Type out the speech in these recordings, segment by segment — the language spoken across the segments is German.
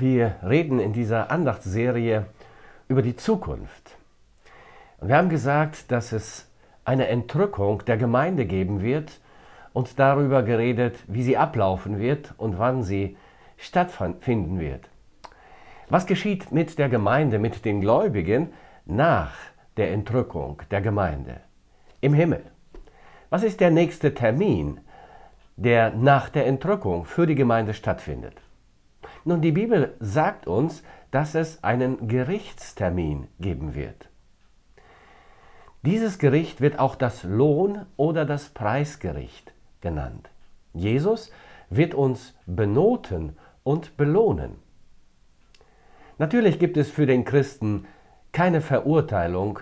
Wir reden in dieser Andachtsserie über die Zukunft. Und wir haben gesagt, dass es eine Entrückung der Gemeinde geben wird und darüber geredet, wie sie ablaufen wird und wann sie stattfinden wird. Was geschieht mit der Gemeinde, mit den Gläubigen nach der Entrückung der Gemeinde im Himmel? Was ist der nächste Termin, der nach der Entrückung für die Gemeinde stattfindet? Nun, die Bibel sagt uns, dass es einen Gerichtstermin geben wird. Dieses Gericht wird auch das Lohn- oder das Preisgericht genannt. Jesus wird uns benoten und belohnen. Natürlich gibt es für den Christen keine Verurteilung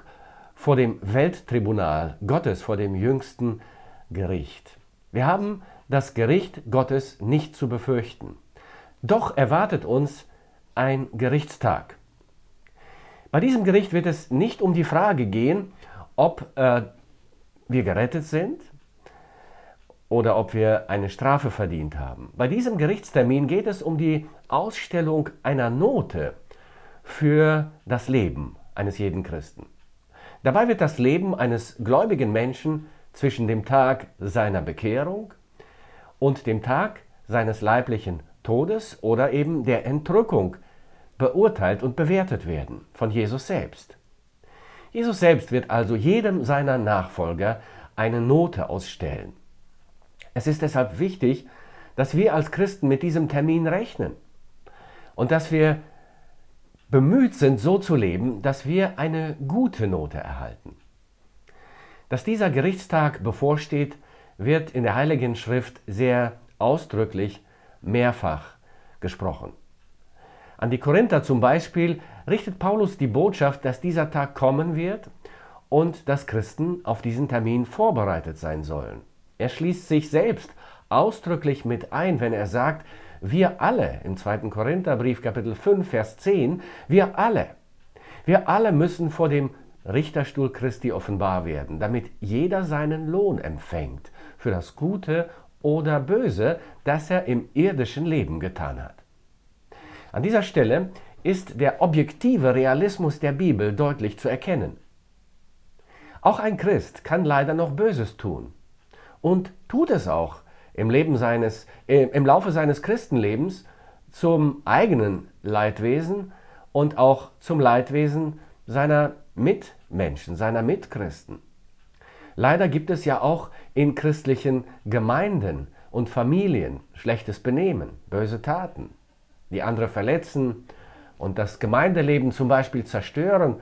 vor dem Welttribunal Gottes, vor dem jüngsten Gericht. Wir haben das Gericht Gottes nicht zu befürchten. Doch erwartet uns ein Gerichtstag. Bei diesem Gericht wird es nicht um die Frage gehen, ob äh, wir gerettet sind oder ob wir eine Strafe verdient haben. Bei diesem Gerichtstermin geht es um die Ausstellung einer Note für das Leben eines jeden Christen. Dabei wird das Leben eines gläubigen Menschen zwischen dem Tag seiner Bekehrung und dem Tag seines leiblichen Todes oder eben der Entrückung beurteilt und bewertet werden von Jesus selbst. Jesus selbst wird also jedem seiner Nachfolger eine Note ausstellen. Es ist deshalb wichtig, dass wir als Christen mit diesem Termin rechnen und dass wir bemüht sind, so zu leben, dass wir eine gute Note erhalten. Dass dieser Gerichtstag bevorsteht, wird in der Heiligen Schrift sehr ausdrücklich mehrfach gesprochen. An die Korinther zum Beispiel richtet Paulus die Botschaft, dass dieser Tag kommen wird und dass Christen auf diesen Termin vorbereitet sein sollen. Er schließt sich selbst ausdrücklich mit ein, wenn er sagt, wir alle, im 2. Korintherbrief Kapitel 5, Vers 10, wir alle, wir alle müssen vor dem Richterstuhl Christi offenbar werden, damit jeder seinen Lohn empfängt für das Gute oder Böse, das er im irdischen Leben getan hat. An dieser Stelle ist der objektive Realismus der Bibel deutlich zu erkennen. Auch ein Christ kann leider noch Böses tun und tut es auch im, Leben seines, äh, im Laufe seines Christenlebens zum eigenen Leidwesen und auch zum Leidwesen seiner Mitmenschen, seiner Mitchristen. Leider gibt es ja auch in christlichen Gemeinden und Familien schlechtes Benehmen, böse Taten, die andere verletzen und das Gemeindeleben zum Beispiel zerstören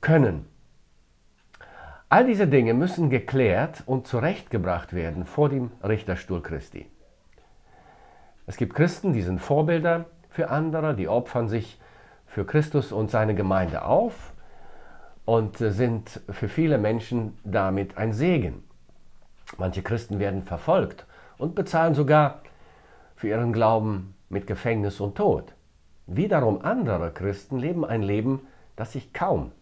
können. All diese Dinge müssen geklärt und zurechtgebracht werden vor dem Richterstuhl Christi. Es gibt Christen, die sind Vorbilder für andere, die opfern sich für Christus und seine Gemeinde auf und äh, sind für viele Menschen damit ein Segen. Manche Christen werden verfolgt und bezahlen sogar für ihren Glauben mit Gefängnis und Tod. Wiederum andere Christen leben ein Leben, das sich kaum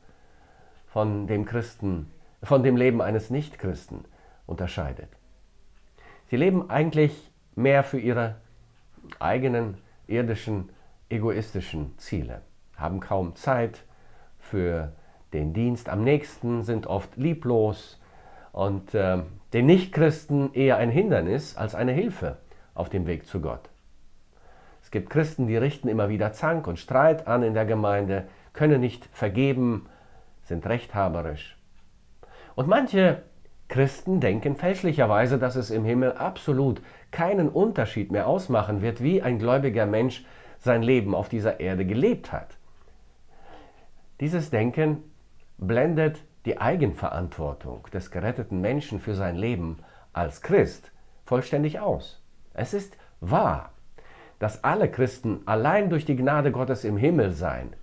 von dem Christen, von dem Leben eines Nichtchristen unterscheidet. Sie leben eigentlich mehr für ihre eigenen irdischen, egoistischen Ziele, haben kaum Zeit für den Dienst am nächsten, sind oft lieblos und äh, den Nichtchristen eher ein Hindernis als eine Hilfe auf dem Weg zu Gott. Es gibt Christen, die richten immer wieder Zank und Streit an in der Gemeinde, können nicht vergeben, sind rechthaberisch. Und manche Christen denken fälschlicherweise, dass es im Himmel absolut keinen Unterschied mehr ausmachen wird, wie ein gläubiger Mensch sein Leben auf dieser Erde gelebt hat. Dieses Denken blendet die Eigenverantwortung des geretteten Menschen für sein Leben als Christ vollständig aus. Es ist wahr, dass alle Christen allein durch die Gnade Gottes im Himmel seien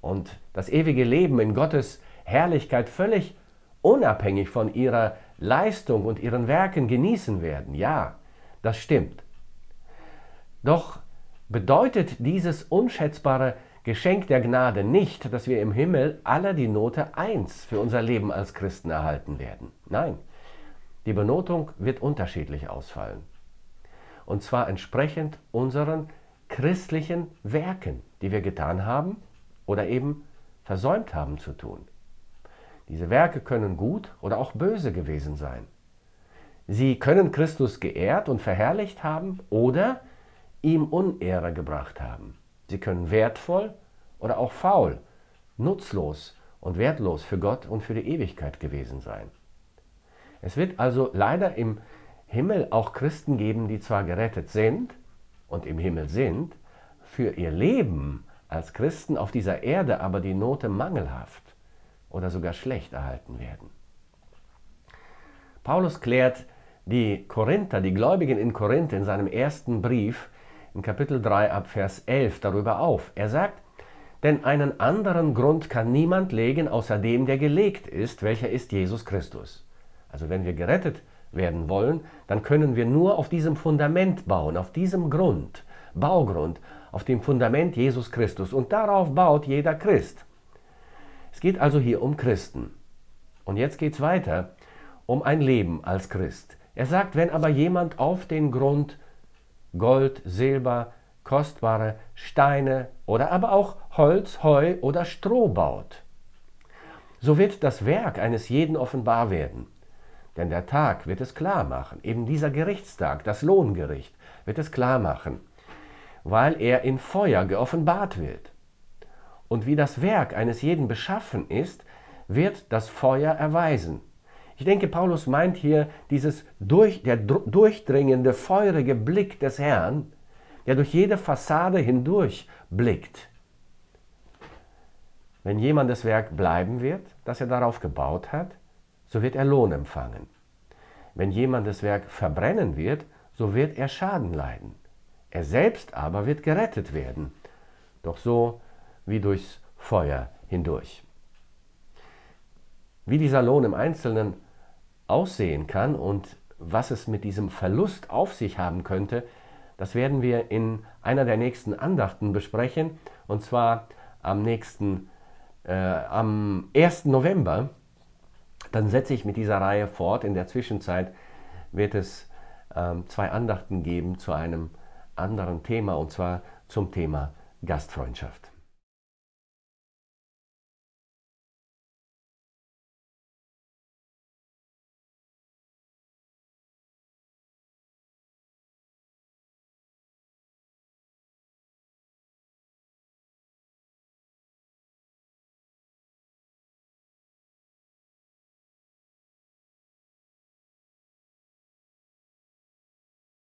und das ewige Leben in Gottes Herrlichkeit völlig unabhängig von ihrer Leistung und ihren Werken genießen werden. Ja, das stimmt. Doch bedeutet dieses unschätzbare Geschenk der Gnade nicht, dass wir im Himmel alle die Note 1 für unser Leben als Christen erhalten werden. Nein, die Benotung wird unterschiedlich ausfallen. Und zwar entsprechend unseren christlichen Werken, die wir getan haben oder eben versäumt haben zu tun. Diese Werke können gut oder auch böse gewesen sein. Sie können Christus geehrt und verherrlicht haben oder ihm Unehre gebracht haben. Sie können wertvoll oder auch faul, nutzlos und wertlos für Gott und für die Ewigkeit gewesen sein. Es wird also leider im Himmel auch Christen geben, die zwar gerettet sind und im Himmel sind, für ihr Leben als Christen auf dieser Erde aber die Note mangelhaft oder sogar schlecht erhalten werden. Paulus klärt die Korinther, die Gläubigen in Korinth in seinem ersten Brief in Kapitel 3 ab Vers 11 darüber auf. Er sagt, denn einen anderen Grund kann niemand legen, außer dem, der gelegt ist, welcher ist Jesus Christus. Also wenn wir gerettet werden wollen, dann können wir nur auf diesem Fundament bauen, auf diesem Grund, Baugrund, auf dem Fundament Jesus Christus. Und darauf baut jeder Christ. Es geht also hier um Christen. Und jetzt geht es weiter um ein Leben als Christ. Er sagt, wenn aber jemand auf den Grund Gold, Silber, kostbare Steine oder aber auch Holz, Heu oder Stroh baut. So wird das Werk eines jeden offenbar werden. Denn der Tag wird es klar machen, eben dieser Gerichtstag, das Lohngericht, wird es klar machen, weil er in Feuer geoffenbart wird. Und wie das Werk eines jeden beschaffen ist, wird das Feuer erweisen. Ich denke, Paulus meint hier dieses durch, der durchdringende, feurige Blick des Herrn, der durch jede Fassade hindurch blickt. Wenn jemand das Werk bleiben wird, das er darauf gebaut hat, so wird er Lohn empfangen. Wenn jemand das Werk verbrennen wird, so wird er Schaden leiden. Er selbst aber wird gerettet werden, doch so wie durchs Feuer hindurch. Wie dieser Lohn im Einzelnen aussehen kann und was es mit diesem Verlust auf sich haben könnte, das werden wir in einer der nächsten Andachten besprechen, und zwar am nächsten, äh, am 1. November. Dann setze ich mit dieser Reihe fort. In der Zwischenzeit wird es ähm, zwei Andachten geben zu einem anderen Thema, und zwar zum Thema Gastfreundschaft.